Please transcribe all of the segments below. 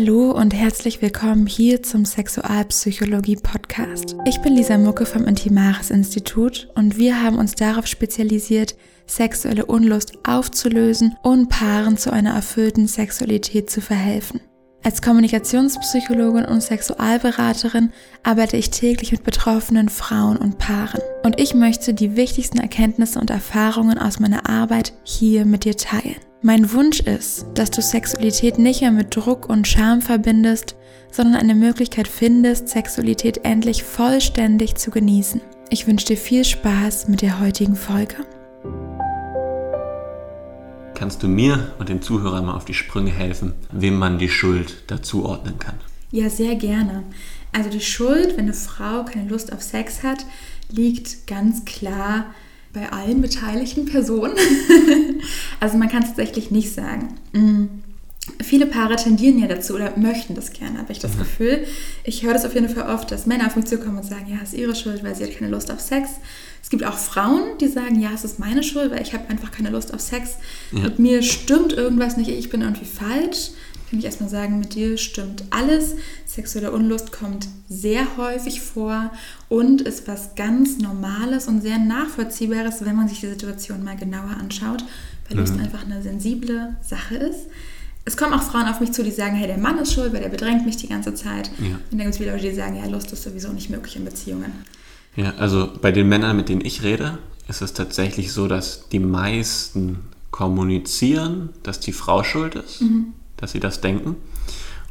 Hallo und herzlich willkommen hier zum Sexualpsychologie Podcast. Ich bin Lisa Mucke vom Intimaris Institut und wir haben uns darauf spezialisiert, sexuelle Unlust aufzulösen und Paaren zu einer erfüllten Sexualität zu verhelfen. Als Kommunikationspsychologin und Sexualberaterin arbeite ich täglich mit betroffenen Frauen und Paaren. Und ich möchte die wichtigsten Erkenntnisse und Erfahrungen aus meiner Arbeit hier mit dir teilen. Mein Wunsch ist, dass du Sexualität nicht mehr mit Druck und Scham verbindest, sondern eine Möglichkeit findest, Sexualität endlich vollständig zu genießen. Ich wünsche dir viel Spaß mit der heutigen Folge. Kannst du mir und den Zuhörern mal auf die Sprünge helfen, wem man die Schuld dazuordnen kann? Ja, sehr gerne. Also die Schuld, wenn eine Frau keine Lust auf Sex hat, liegt ganz klar bei allen beteiligten Personen. also man kann es tatsächlich nicht sagen. Mhm. Viele Paare tendieren ja dazu oder möchten das gerne, habe ich das mhm. Gefühl. Ich höre das auf jeden Fall oft, dass Männer auf mich zukommen und sagen, ja, es ist ihre Schuld, weil sie hat keine Lust auf Sex. Es gibt auch Frauen, die sagen, ja, es ist meine Schuld, weil ich habe einfach keine Lust auf Sex. Ja. Mit mir stimmt irgendwas nicht, ich bin irgendwie falsch kann ich erstmal sagen, mit dir stimmt alles. Sexuelle Unlust kommt sehr häufig vor und ist was ganz Normales und sehr Nachvollziehbares, wenn man sich die Situation mal genauer anschaut, weil Lust mhm. einfach eine sensible Sache ist. Es kommen auch Frauen auf mich zu, die sagen, hey, der Mann ist schuld, weil der bedrängt mich die ganze Zeit. Ja. Und dann gibt es wieder Leute, die sagen, ja, Lust ist sowieso nicht möglich in Beziehungen. Ja, also bei den Männern, mit denen ich rede, ist es tatsächlich so, dass die meisten kommunizieren, dass die Frau schuld ist. Mhm dass sie das denken.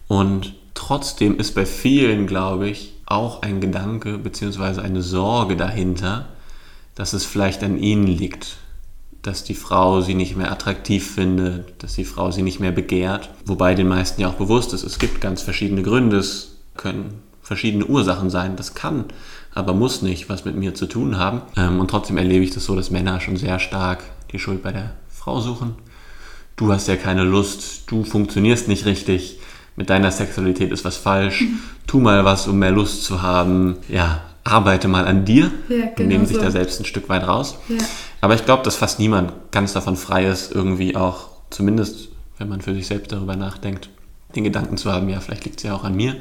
Und trotzdem ist bei vielen, glaube ich, auch ein Gedanke bzw. eine Sorge dahinter, dass es vielleicht an ihnen liegt, dass die Frau sie nicht mehr attraktiv findet, dass die Frau sie nicht mehr begehrt. Wobei den meisten ja auch bewusst ist, es gibt ganz verschiedene Gründe, es können verschiedene Ursachen sein, das kann, aber muss nicht was mit mir zu tun haben. Ähm, und trotzdem erlebe ich das so, dass Männer schon sehr stark die Schuld bei der Frau suchen du hast ja keine Lust, du funktionierst nicht richtig, mit deiner Sexualität ist was falsch, mhm. tu mal was, um mehr Lust zu haben, ja, arbeite mal an dir ja, genau und nehmen sich so. da selbst ein Stück weit raus. Ja. Aber ich glaube, dass fast niemand ganz davon frei ist, irgendwie auch, zumindest wenn man für sich selbst darüber nachdenkt, den Gedanken zu haben, ja, vielleicht liegt es ja auch an mir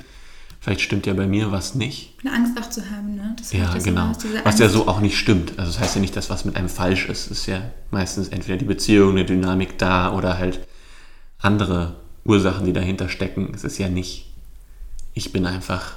vielleicht stimmt ja bei mir was nicht. Eine Angst auch zu haben, ne? Das ja, genau. Was ja so auch nicht stimmt. Also das heißt ja nicht, dass was mit einem falsch ist. Es ist ja meistens entweder die Beziehung, eine Dynamik da oder halt andere Ursachen, die dahinter stecken. Es ist ja nicht, ich bin einfach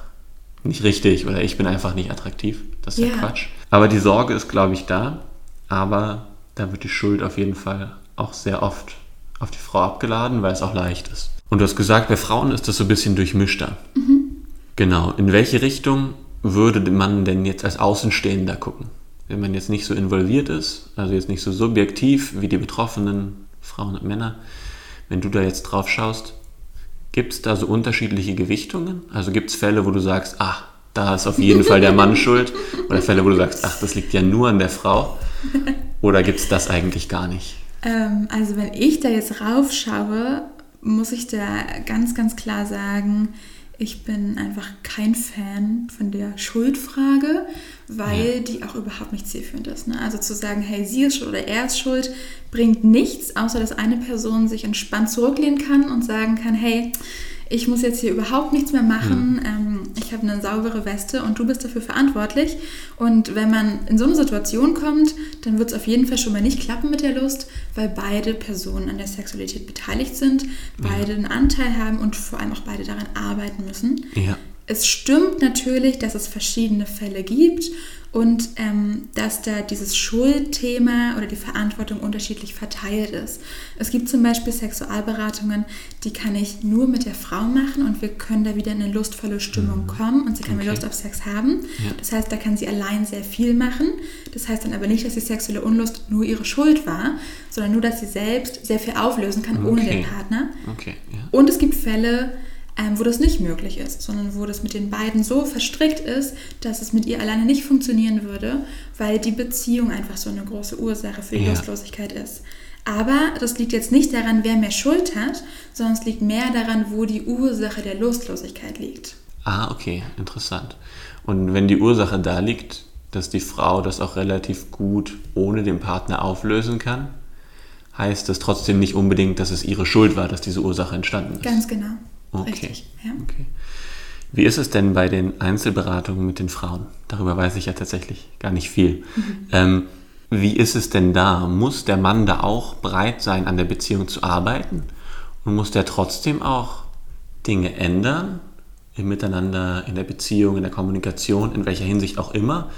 nicht richtig oder ich bin einfach nicht attraktiv. Das ist ja, ja Quatsch. Aber die Sorge ist, glaube ich, da. Aber da wird die Schuld auf jeden Fall auch sehr oft auf die Frau abgeladen, weil es auch leicht ist. Und du hast gesagt, bei Frauen ist das so ein bisschen durchmischter. Mhm. Genau. In welche Richtung würde man denn jetzt als Außenstehender gucken? Wenn man jetzt nicht so involviert ist, also jetzt nicht so subjektiv wie die betroffenen Frauen und Männer, wenn du da jetzt drauf schaust, gibt es da so unterschiedliche Gewichtungen? Also gibt es Fälle, wo du sagst, ach, da ist auf jeden Fall der Mann schuld? Oder Fälle, wo du sagst, ach, das liegt ja nur an der Frau? Oder gibt es das eigentlich gar nicht? Ähm, also wenn ich da jetzt raufschaue, muss ich da ganz, ganz klar sagen, ich bin einfach kein Fan von der Schuldfrage, weil ja. die auch überhaupt nicht zielführend ist. Ne? Also zu sagen, hey, sie ist schuld oder er ist schuld, bringt nichts, außer dass eine Person sich entspannt zurücklehnen kann und sagen kann, hey, ich muss jetzt hier überhaupt nichts mehr machen, mhm. ähm, ich habe eine saubere Weste und du bist dafür verantwortlich. Und wenn man in so eine Situation kommt, dann wird es auf jeden Fall schon mal nicht klappen mit der Lust, weil beide Personen an der Sexualität beteiligt sind, beide ja. einen Anteil haben und vor allem auch beide daran arbeiten müssen. Ja. Es stimmt natürlich, dass es verschiedene Fälle gibt und ähm, dass da dieses Schuldthema oder die Verantwortung unterschiedlich verteilt ist. Es gibt zum Beispiel Sexualberatungen, die kann ich nur mit der Frau machen und wir können da wieder in eine lustvolle Stimmung mhm. kommen und sie kann okay. Lust auf Sex haben. Ja. Das heißt, da kann sie allein sehr viel machen. Das heißt dann aber nicht, dass die sexuelle Unlust nur ihre Schuld war, sondern nur, dass sie selbst sehr viel auflösen kann okay. ohne den Partner. Okay. Ja. Und es gibt Fälle, ähm, wo das nicht möglich ist, sondern wo das mit den beiden so verstrickt ist, dass es mit ihr alleine nicht funktionieren würde, weil die Beziehung einfach so eine große Ursache für die ja. Lustlosigkeit ist. Aber das liegt jetzt nicht daran, wer mehr Schuld hat, sondern es liegt mehr daran, wo die Ursache der Lustlosigkeit liegt. Ah, okay, interessant. Und wenn die Ursache da liegt, dass die Frau das auch relativ gut ohne den Partner auflösen kann, heißt das trotzdem nicht unbedingt, dass es ihre Schuld war, dass diese Ursache entstanden ist. Ganz genau. Okay. Richtig, ja. okay. Wie ist es denn bei den Einzelberatungen mit den Frauen? Darüber weiß ich ja tatsächlich gar nicht viel. Mhm. Ähm, wie ist es denn da? Muss der Mann da auch bereit sein, an der Beziehung zu arbeiten? Und muss der trotzdem auch Dinge ändern? Im Miteinander, in der Beziehung, in der Kommunikation, in welcher Hinsicht auch immer?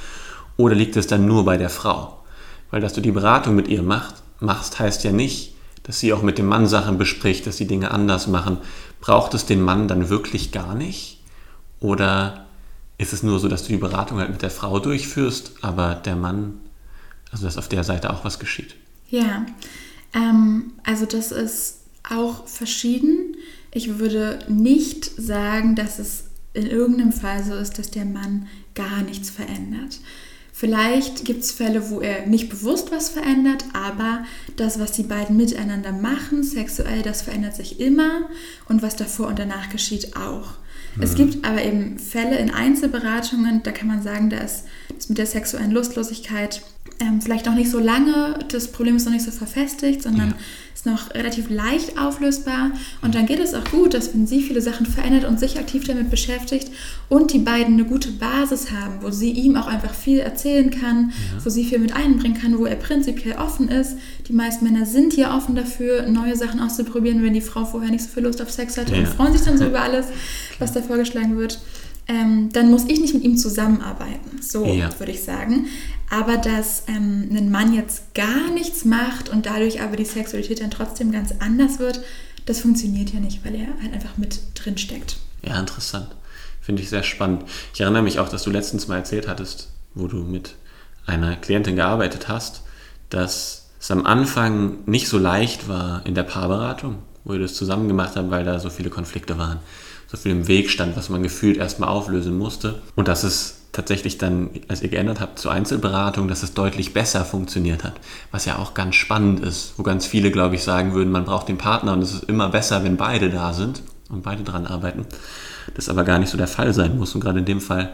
Oder liegt es dann nur bei der Frau? Weil, dass du die Beratung mit ihr macht, machst, heißt ja nicht, dass sie auch mit dem Mann Sachen bespricht, dass sie Dinge anders machen. Braucht es den Mann dann wirklich gar nicht? Oder ist es nur so, dass du die Beratung halt mit der Frau durchführst, aber der Mann, also dass auf der Seite auch was geschieht? Ja, ähm, also das ist auch verschieden. Ich würde nicht sagen, dass es in irgendeinem Fall so ist, dass der Mann gar nichts verändert. Vielleicht gibt es Fälle, wo er nicht bewusst was verändert, aber das, was die beiden miteinander machen, sexuell, das verändert sich immer und was davor und danach geschieht auch. Es gibt aber eben Fälle in Einzelberatungen, da kann man sagen, da ist das mit der sexuellen Lustlosigkeit ähm, vielleicht noch nicht so lange, das Problem ist noch nicht so verfestigt, sondern Ja. ist noch relativ leicht auflösbar. Und dann geht es auch gut, dass wenn sie viele Sachen verändert und sich aktiv damit beschäftigt und die beiden eine gute Basis haben, wo sie ihm auch einfach viel erzählen kann, wo sie viel mit einbringen kann, wo er prinzipiell offen ist. Die meisten Männer sind ja offen dafür, neue Sachen auszuprobieren, wenn die Frau vorher nicht so viel Lust auf Sex hatte und Ja. freuen sich dann so über alles, was da vorgeschlagen wird. Ähm, dann muss ich nicht mit ihm zusammenarbeiten, so Ja. würde ich sagen. Aber dass ähm, ein Mann jetzt gar nichts macht und dadurch aber die Sexualität dann trotzdem ganz anders wird, das funktioniert ja nicht, weil er halt einfach mit drin steckt. Ja, interessant. Finde ich sehr spannend. Ich erinnere mich auch, dass du letztens mal erzählt hattest, wo du mit einer Klientin gearbeitet hast, dass es am Anfang nicht so leicht war in der Paarberatung, wo ihr das zusammen gemacht habt, weil da so viele Konflikte waren, so viel im Weg stand, was man gefühlt erstmal auflösen musste. Und dass es tatsächlich dann, als ihr geändert habt zur Einzelberatung, dass es deutlich besser funktioniert hat. Was ja auch ganz spannend ist, wo ganz viele, glaube ich, sagen würden, man braucht den Partner und es ist immer besser, wenn beide da sind und beide dran arbeiten. Das aber gar nicht so der Fall sein muss. Und gerade in dem Fall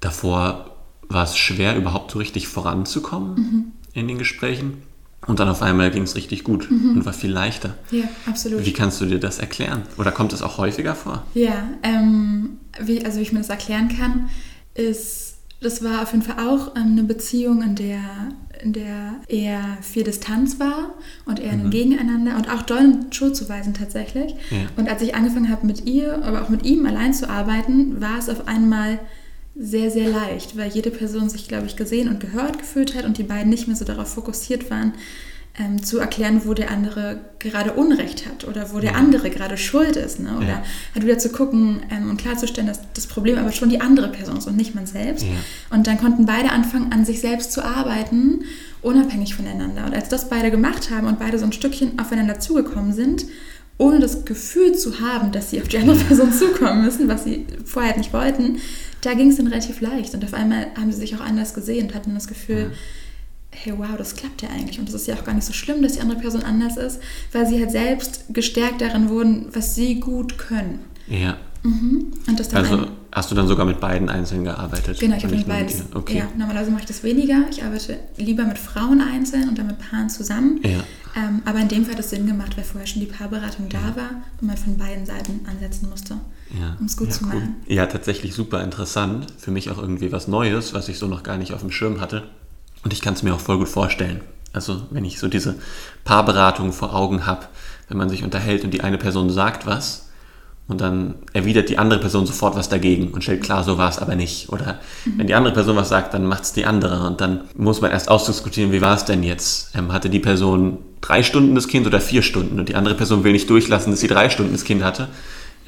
davor war es schwer, überhaupt so richtig voranzukommen in den Gesprächen. Und dann auf einmal ging es richtig gut und war viel leichter. Ja, absolut. Wie kannst du dir das erklären? Oder kommt es auch häufiger vor? Ja, ähm, wie, also wie ich mir das erklären kann, ist, das war auf jeden Fall auch ähm, eine Beziehung, in der, in der eher viel Distanz war und eher ein Gegeneinander und auch doll Schuldzuweisen tatsächlich. Ja. Und als ich angefangen habe mit ihr, aber auch mit ihm allein zu arbeiten, war es auf einmal sehr, sehr leicht, weil jede Person sich, glaube ich, gesehen und gehört gefühlt hat und die beiden nicht mehr so darauf fokussiert waren, ähm, zu erklären, wo der andere gerade Unrecht hat oder wo der andere gerade schuld ist. Ne? Oder Ja. halt wieder zu gucken ähm, und klarzustellen, dass das Problem aber schon die andere Person ist und nicht man selbst. Ja. Und dann konnten beide anfangen, an sich selbst zu arbeiten, unabhängig voneinander. Und als das beide gemacht haben und beide so ein Stückchen aufeinander zugekommen sind, ohne das Gefühl zu haben, dass sie auf die andere Person zukommen müssen, was sie vorher nicht wollten, da ging es dann relativ leicht. Und auf einmal haben sie sich auch anders gesehen und hatten das Gefühl, hey, wow, das klappt ja eigentlich. Und es ist ja auch gar nicht so schlimm, dass die andere Person anders ist, weil sie halt selbst gestärkt darin wurden, was sie gut können. Ja. Mhm. Und das dann Also hast du dann sogar mit beiden einzeln gearbeitet? Genau, ich habe nicht mit ihr? Okay. Ja, normalerweise mache ich das weniger. Ich arbeite lieber mit Frauen einzeln und dann mit Paaren zusammen. Ja. Ähm, aber in dem Fall hat es Sinn gemacht, weil vorher schon die Paarberatung da war und man von beiden Seiten ansetzen musste, Ja. um es gut ja, zu cool. machen. Ja, tatsächlich super interessant. Für mich auch irgendwie was Neues, was ich so noch gar nicht auf dem Schirm hatte. Und ich kann es mir auch voll gut vorstellen. Also wenn ich so diese Paarberatung vor Augen habe, wenn man sich unterhält und die eine Person sagt was und dann erwidert die andere Person sofort was dagegen und stellt klar, so war es aber nicht. Oder wenn die andere Person was sagt, dann macht es die andere. Und dann muss man erst ausdiskutieren, wie war es denn jetzt? Ähm, hatte die Person drei Stunden das Kind oder vier Stunden? Und die andere Person will nicht durchlassen, dass sie drei Stunden das Kind hatte.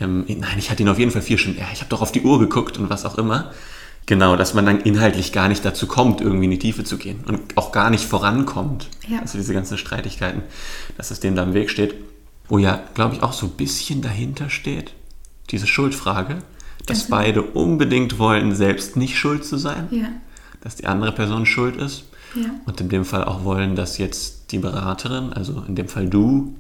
Ähm, nein, ich hatte ihn auf jeden Fall vier Stunden. Ja, ich habe doch auf die Uhr geguckt und was auch immer. Genau, dass man dann inhaltlich gar nicht dazu kommt, irgendwie in die Tiefe zu gehen und auch gar nicht vorankommt. Ja. Also diese ganzen Streitigkeiten, dass es dem da im Weg steht. Wo ja, glaube ich, auch so ein bisschen dahinter steht, diese Schuldfrage, dass genau. beide unbedingt wollen, selbst nicht schuld zu sein, Ja, dass die andere Person schuld ist ja, und in dem Fall auch wollen, dass jetzt die Beraterin, also in dem Fall du,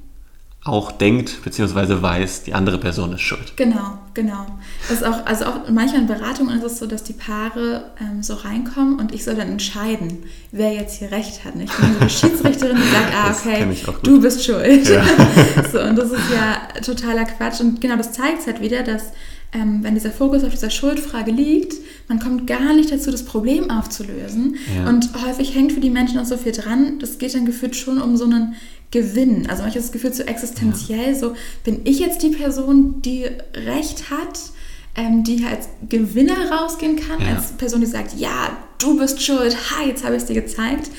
auch denkt bzw. weiß, die andere Person ist schuld. Genau, genau. Das ist auch, also auch manchmal in Beratungen ist es so, dass die Paare ähm, so reinkommen und ich soll dann entscheiden, wer jetzt hier recht hat. Ich bin so eine Schiedsrichterin, die sagt, ah, okay, du bist schuld. Ja. so, und das ist ja totaler Quatsch. Und genau das zeigt es halt wieder, dass ähm, wenn dieser Fokus auf dieser Schuldfrage liegt, man kommt gar nicht dazu, das Problem aufzulösen. Ja. Und häufig hängt für die Menschen auch so viel dran, das geht dann gefühlt schon um so einen Gewinn. Also manchmal das Gefühl so existenziell, ja. so bin ich jetzt die Person, die Recht hat, ähm, die als Gewinner rausgehen kann, ja. als Person, die sagt, ja, du bist schuld, ha, jetzt habe ich es dir gezeigt.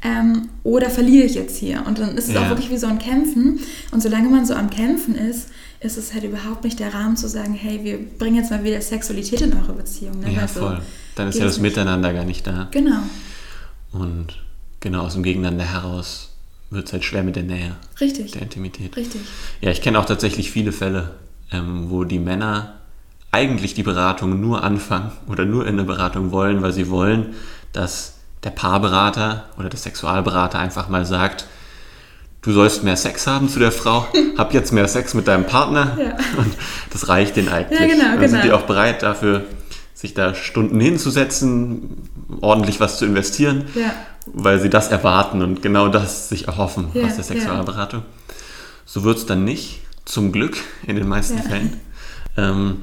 Ähm, oder verliere ich jetzt hier? Und dann ist es auch wirklich wie so ein Kämpfen. Und solange man so am Kämpfen ist, ist es halt überhaupt nicht der Rahmen zu sagen, hey, wir bringen jetzt mal wieder Sexualität in eure Beziehung. Ne? Ja, also, voll. Dann ist ja das Miteinander gar nicht da. Genau. Und genau aus dem Gegeneinander heraus wird es halt schwer mit der Nähe. Richtig. Der Intimität. Richtig. Ja, ich kenne auch tatsächlich viele Fälle, ähm, wo die Männer eigentlich die Beratung nur anfangen oder nur in eine Beratung wollen, weil sie wollen, dass der Paarberater oder der Sexualberater einfach mal sagt, du sollst mehr Sex haben zu der Frau, hab jetzt mehr Sex mit deinem Partner ja. und das reicht denen eigentlich. Ja, genau, Dann genau. sind die auch bereit dafür, sich da Stunden hinzusetzen, ordentlich was zu investieren, ja. weil sie das erwarten und genau das sich erhoffen ja, aus der Sexualberatung. So wird es dann nicht, zum Glück in den meisten Fällen. Ähm,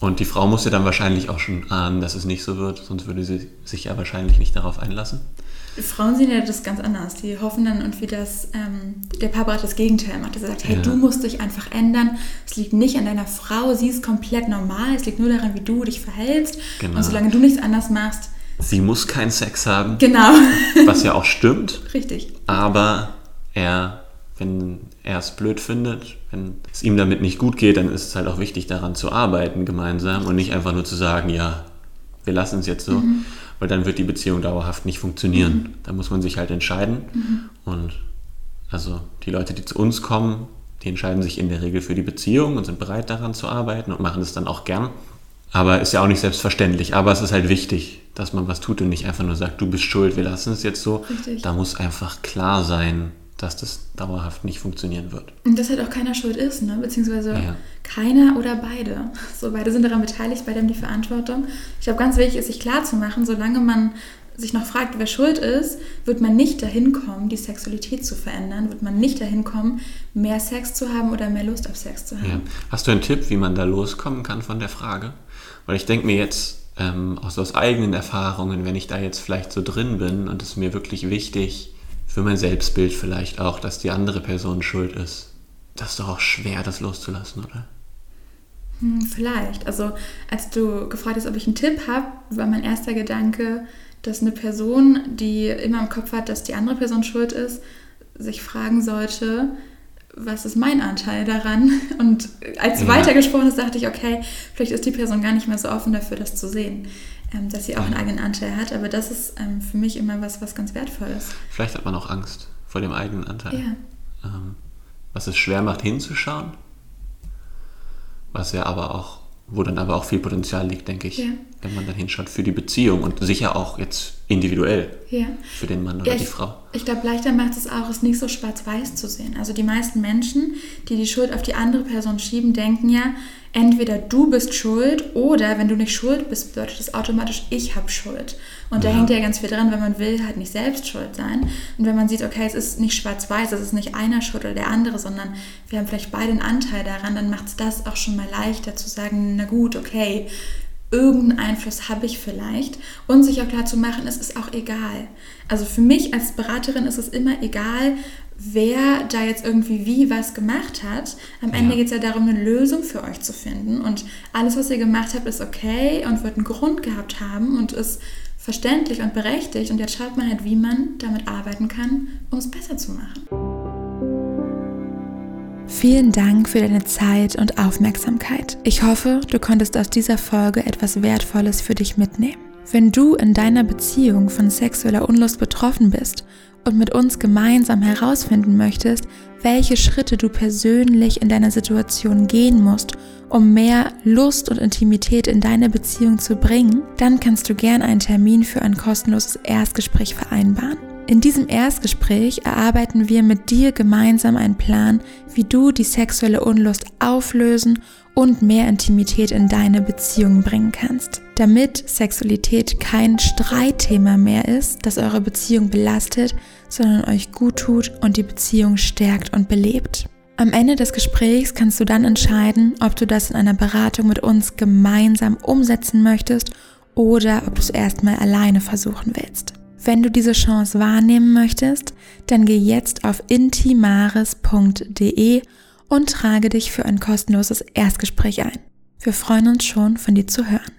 und die Frau muss ja dann wahrscheinlich auch schon ahnen, dass es nicht so wird, sonst würde sie sich ja wahrscheinlich nicht darauf einlassen. Frauen sehen ja das ganz anders. Die hoffen dann irgendwie, dass ähm, der Papa das Gegenteil macht. Dass er sagt, hey, ja. du musst dich einfach ändern. Es liegt nicht an deiner Frau, sie ist komplett normal. Es liegt nur daran, wie du dich verhältst. Genau. Und solange du nichts anders machst. Sie muss keinen Sex haben. Genau. Was ja auch stimmt. Richtig. Aber er, wenn er es blöd findet, wenn es ihm damit nicht gut geht, dann ist es halt auch wichtig, daran zu arbeiten gemeinsam und nicht einfach nur zu sagen, ja, wir lassen es jetzt so. Mhm weil dann wird die Beziehung dauerhaft nicht funktionieren. Mhm. Da muss man sich halt entscheiden. Mhm. Und also die Leute, die zu uns kommen, die entscheiden sich in der Regel für die Beziehung und sind bereit daran zu arbeiten und machen es dann auch gern. Aber ist ja auch nicht selbstverständlich. Aber es ist halt wichtig, dass man was tut und nicht einfach nur sagt, du bist schuld, wir lassen es jetzt so. Richtig. Da muss einfach klar sein, dass das dauerhaft nicht funktionieren wird. Und dass halt auch keiner schuld ist, ne? beziehungsweise ja. keiner oder beide. So, beide sind daran beteiligt, beide haben die Verantwortung. Ich glaube, ganz wichtig ist, sich klar zu machen, solange man sich noch fragt, wer schuld ist, wird man nicht dahin kommen, die Sexualität zu verändern, wird man nicht dahin kommen, mehr Sex zu haben oder mehr Lust auf Sex zu haben. Ja. Hast du einen Tipp, wie man da loskommen kann von der Frage? Weil ich denke mir jetzt ähm, aus, aus eigenen Erfahrungen, wenn ich da jetzt vielleicht so drin bin und es mir wirklich wichtig für mein Selbstbild vielleicht auch, dass die andere Person schuld ist. Das ist doch auch schwer, das loszulassen, oder? Hm, vielleicht. Also, als du gefragt hast, ob ich einen Tipp habe, war mein erster Gedanke, dass eine Person, die immer im Kopf hat, dass die andere Person schuld ist, sich fragen sollte, was ist mein Anteil daran? Und als du ja. weitergesprochen hast, dachte ich, okay, vielleicht ist die Person gar nicht mehr so offen dafür, das zu sehen ähm, dass sie auch einen eigenen Anteil hat. Aber das ist ähm, für mich immer was, was ganz wertvoll ist. Vielleicht hat man auch Angst vor dem eigenen Anteil. Ja. Ähm, was es schwer macht, hinzuschauen. Was ja aber auch, wo dann aber auch viel Potenzial liegt, denke ich, ja. wenn man dann hinschaut für die Beziehung und sicher auch jetzt individuell ja. für den Mann oder ja, die Frau. Ich glaube, leichter macht es auch, es nicht so schwarz-weiß zu sehen. Also die meisten Menschen, die die Schuld auf die andere Person schieben, denken ja, entweder du bist schuld oder wenn du nicht schuld bist, bedeutet das automatisch, ich habe Schuld. Und ja. da hängt ja ganz viel dran, wenn man will, halt nicht selbst schuld sein. Und wenn man sieht, okay, es ist nicht schwarz-weiß, es ist nicht einer schuld oder der andere, sondern wir haben vielleicht beide einen Anteil daran, dann macht es das auch schon mal leichter zu sagen, na gut, okay, irgendeinen Einfluss habe ich vielleicht. Und sich auch klar zu machen, es ist auch egal. Also für mich als Beraterin ist es immer egal, wer da jetzt irgendwie wie was gemacht hat. Am Ende ja. geht es ja darum, eine Lösung für euch zu finden. Und alles, was ihr gemacht habt, ist okay und wird einen Grund gehabt haben und ist verständlich und berechtigt. Und jetzt schaut man halt, wie man damit arbeiten kann, um es besser zu machen. Vielen Dank für deine Zeit und Aufmerksamkeit. Ich hoffe, du konntest aus dieser Folge etwas Wertvolles für dich mitnehmen. Wenn du in deiner Beziehung von sexueller Unlust betroffen bist und mit uns gemeinsam herausfinden möchtest, welche Schritte du persönlich in deiner Situation gehen musst, um mehr Lust und Intimität in deine Beziehung zu bringen, dann kannst du gern einen Termin für ein kostenloses Erstgespräch vereinbaren. In diesem Erstgespräch erarbeiten wir mit dir gemeinsam einen Plan, wie du die sexuelle Unlust auflösen und mehr Intimität in deine Beziehung bringen kannst, damit Sexualität kein Streitthema mehr ist, das eure Beziehung belastet, sondern euch gut tut und die Beziehung stärkt und belebt. Am Ende des Gesprächs kannst du dann entscheiden, ob du das in einer Beratung mit uns gemeinsam umsetzen möchtest oder ob du es erstmal alleine versuchen willst. Wenn du diese Chance wahrnehmen möchtest, dann geh jetzt auf intimaris.de und trage dich für ein kostenloses Erstgespräch ein. Wir freuen uns schon, von dir zu hören.